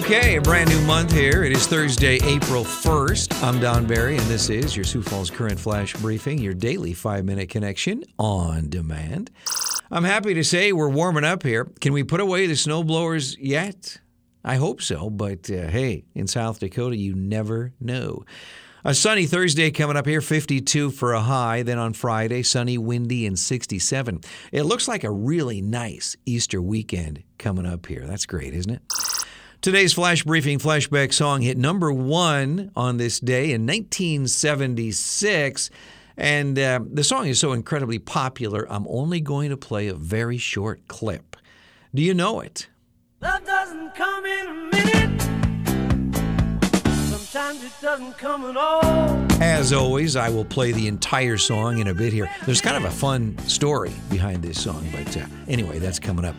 Okay, a brand new month here. It is Thursday, April 1st. I'm Don Barry, and this is your Sioux Falls Current Flash Briefing, your daily five minute connection on demand. I'm happy to say we're warming up here. Can we put away the snowblowers yet? I hope so, but uh, hey, in South Dakota, you never know. A sunny Thursday coming up here, 52 for a high. Then on Friday, sunny, windy, and 67. It looks like a really nice Easter weekend coming up here. That's great, isn't it? Today's flash briefing flashback song hit number one on this day in 1976. And uh, the song is so incredibly popular, I'm only going to play a very short clip. Do you know it? Love doesn't come in a minute. Sometimes it doesn't come at all. As always, I will play the entire song in a bit here. There's kind of a fun story behind this song, but uh, anyway, that's coming up.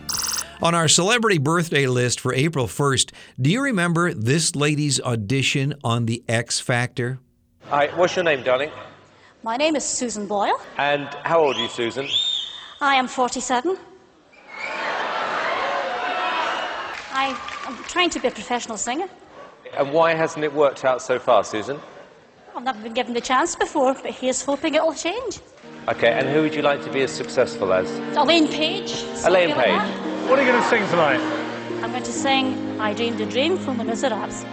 On our celebrity birthday list for April 1st, do you remember this lady's audition on The X Factor? Hi, what's your name, darling? My name is Susan Boyle. And how old are you, Susan? I am 47. I am trying to be a professional singer. And why hasn't it worked out so far, Susan? I've never been given the chance before, but here's hoping it'll change. Okay, and who would you like to be as successful as? Elaine Paige. Elaine something like Paige. that. What are you going to sing tonight? I'm going to sing I Dreamed a Dream from Les Miserables.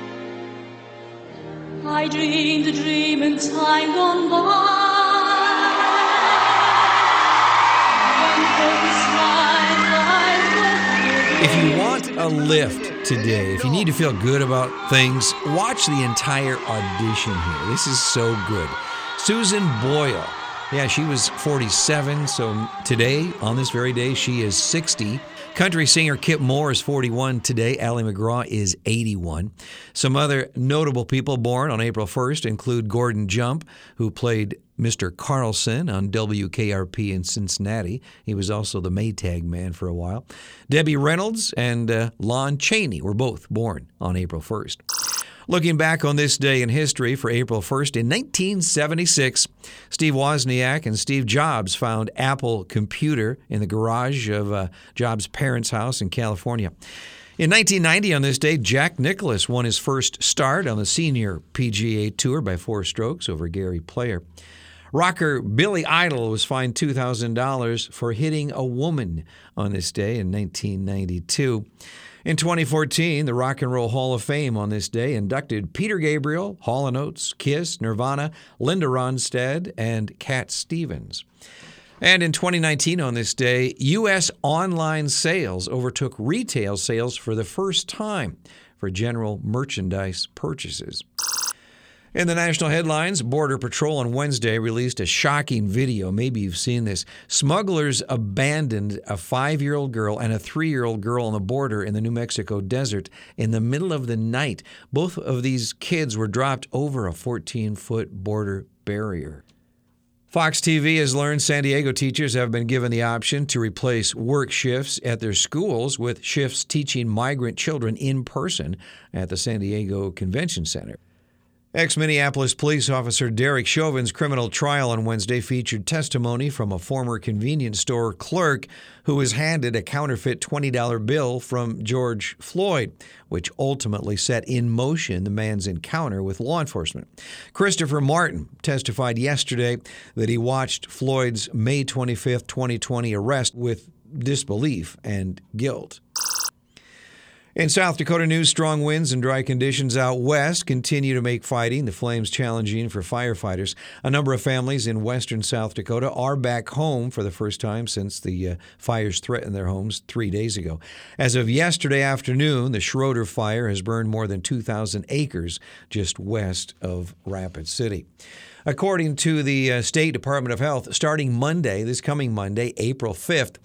I dreamed a dream in time gone by. When hopes my life was If you want a lift today, if you need to feel good about things, watch the entire audition here. This is so good. Susan Boyle. Yeah, she was 47, so today, on this very day, she is 60. Country singer Kip Moore is 41 today. Ali MacGraw is 81. Some other notable people born on April 1st include Gordon Jump, who played Mr. Carlson on WKRP in Cincinnati. He was also the Maytag man for a while. Debbie Reynolds and uh, Lon Chaney were both born on April 1st. Looking back on this day in history for April 1st, in 1976, Steve Wozniak and Steve Jobs found Apple Computer in the garage of uh, Jobs' parents' house in California. In 1990, on this day, Jack Nicklaus won his first start on the senior PGA Tour by four strokes over Gary Player. Rocker Billy Idol was fined $2,000 for hitting a woman on this day in 1992. In 2014, the Rock and Roll Hall of Fame on this day inducted Peter Gabriel, Hall & Oates, Kiss, Nirvana, Linda Ronstadt, and Cat Stevens. And in 2019, on this day, U.S. online sales overtook retail sales for the first time for general merchandise purchases. In the national headlines, Border Patrol on Wednesday released a shocking video. Maybe you've seen this. Smugglers abandoned a five year old girl and a three year old girl on the border in the New Mexico desert in the middle of the night. Both of these kids were dropped over a 14 foot border barrier. Fox TV has learned San Diego teachers have been given the option to replace work shifts at their schools with shifts teaching migrant children in person at the San Diego Convention Center. Ex Minneapolis police officer Derek Chauvin's criminal trial on Wednesday featured testimony from a former convenience store clerk who was handed a counterfeit $20 bill from George Floyd, which ultimately set in motion the man's encounter with law enforcement. Christopher Martin testified yesterday that he watched Floyd's May 25, 2020 arrest with disbelief and guilt. In South Dakota news, strong winds and dry conditions out west continue to make fighting the flames challenging for firefighters. A number of families in western South Dakota are back home for the first time since the uh, fires threatened their homes three days ago. As of yesterday afternoon, the Schroeder fire has burned more than 2,000 acres just west of Rapid City. According to the uh, State Department of Health, starting Monday, this coming Monday, April 5th,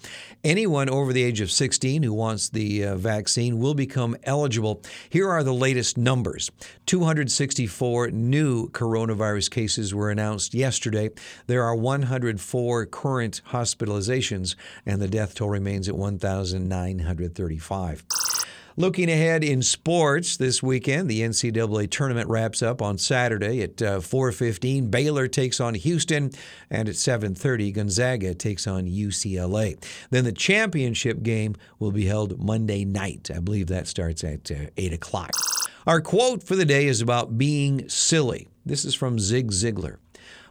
anyone over the age of 16 who wants the uh, vaccine will become eligible. Here are the latest numbers 264 new coronavirus cases were announced yesterday. There are 104 current hospitalizations, and the death toll remains at 1,935. Looking ahead in sports this weekend, the NCAA tournament wraps up on Saturday at uh, 4:15. Baylor takes on Houston, and at 7:30, Gonzaga takes on UCLA. Then the championship game will be held Monday night. I believe that starts at uh, 8 o'clock. Our quote for the day is about being silly. This is from Zig Ziglar.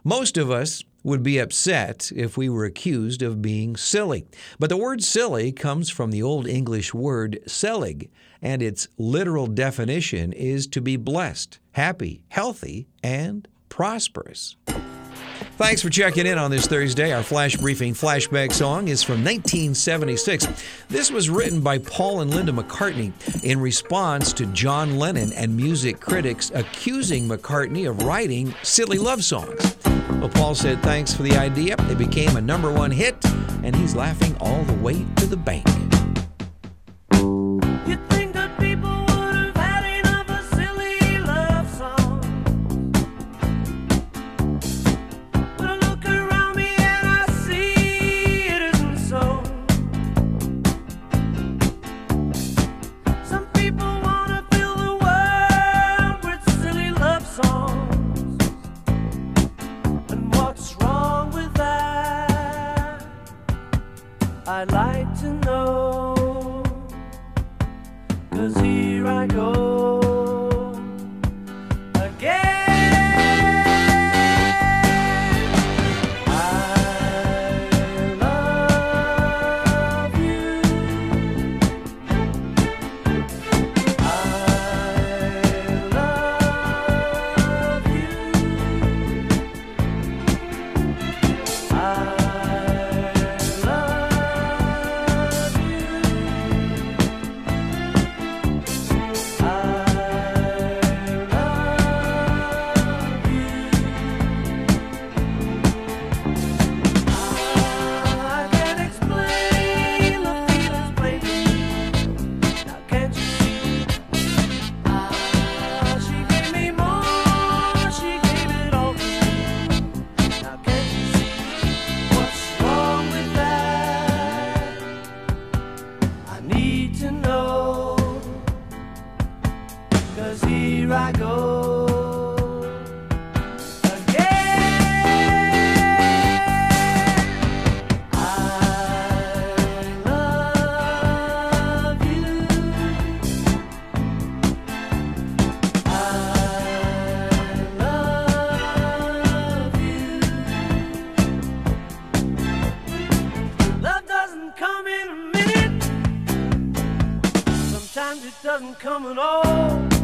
Most of us would be upset if we were accused of being silly. But the word silly comes from the Old English word selig, and its literal definition is to be blessed, happy, healthy, and prosperous. Thanks for checking in on this Thursday. Our flash briefing flashback song is from 1976. This was written by Paul and Linda McCartney in response to John Lennon and music critics accusing McCartney of writing silly love songs. Well, Paul said thanks for the idea. It became a number one hit, and he's laughing all the way to the bank. I'd like to know. Cause here I go come in a minute. Sometimes it doesn't come at all.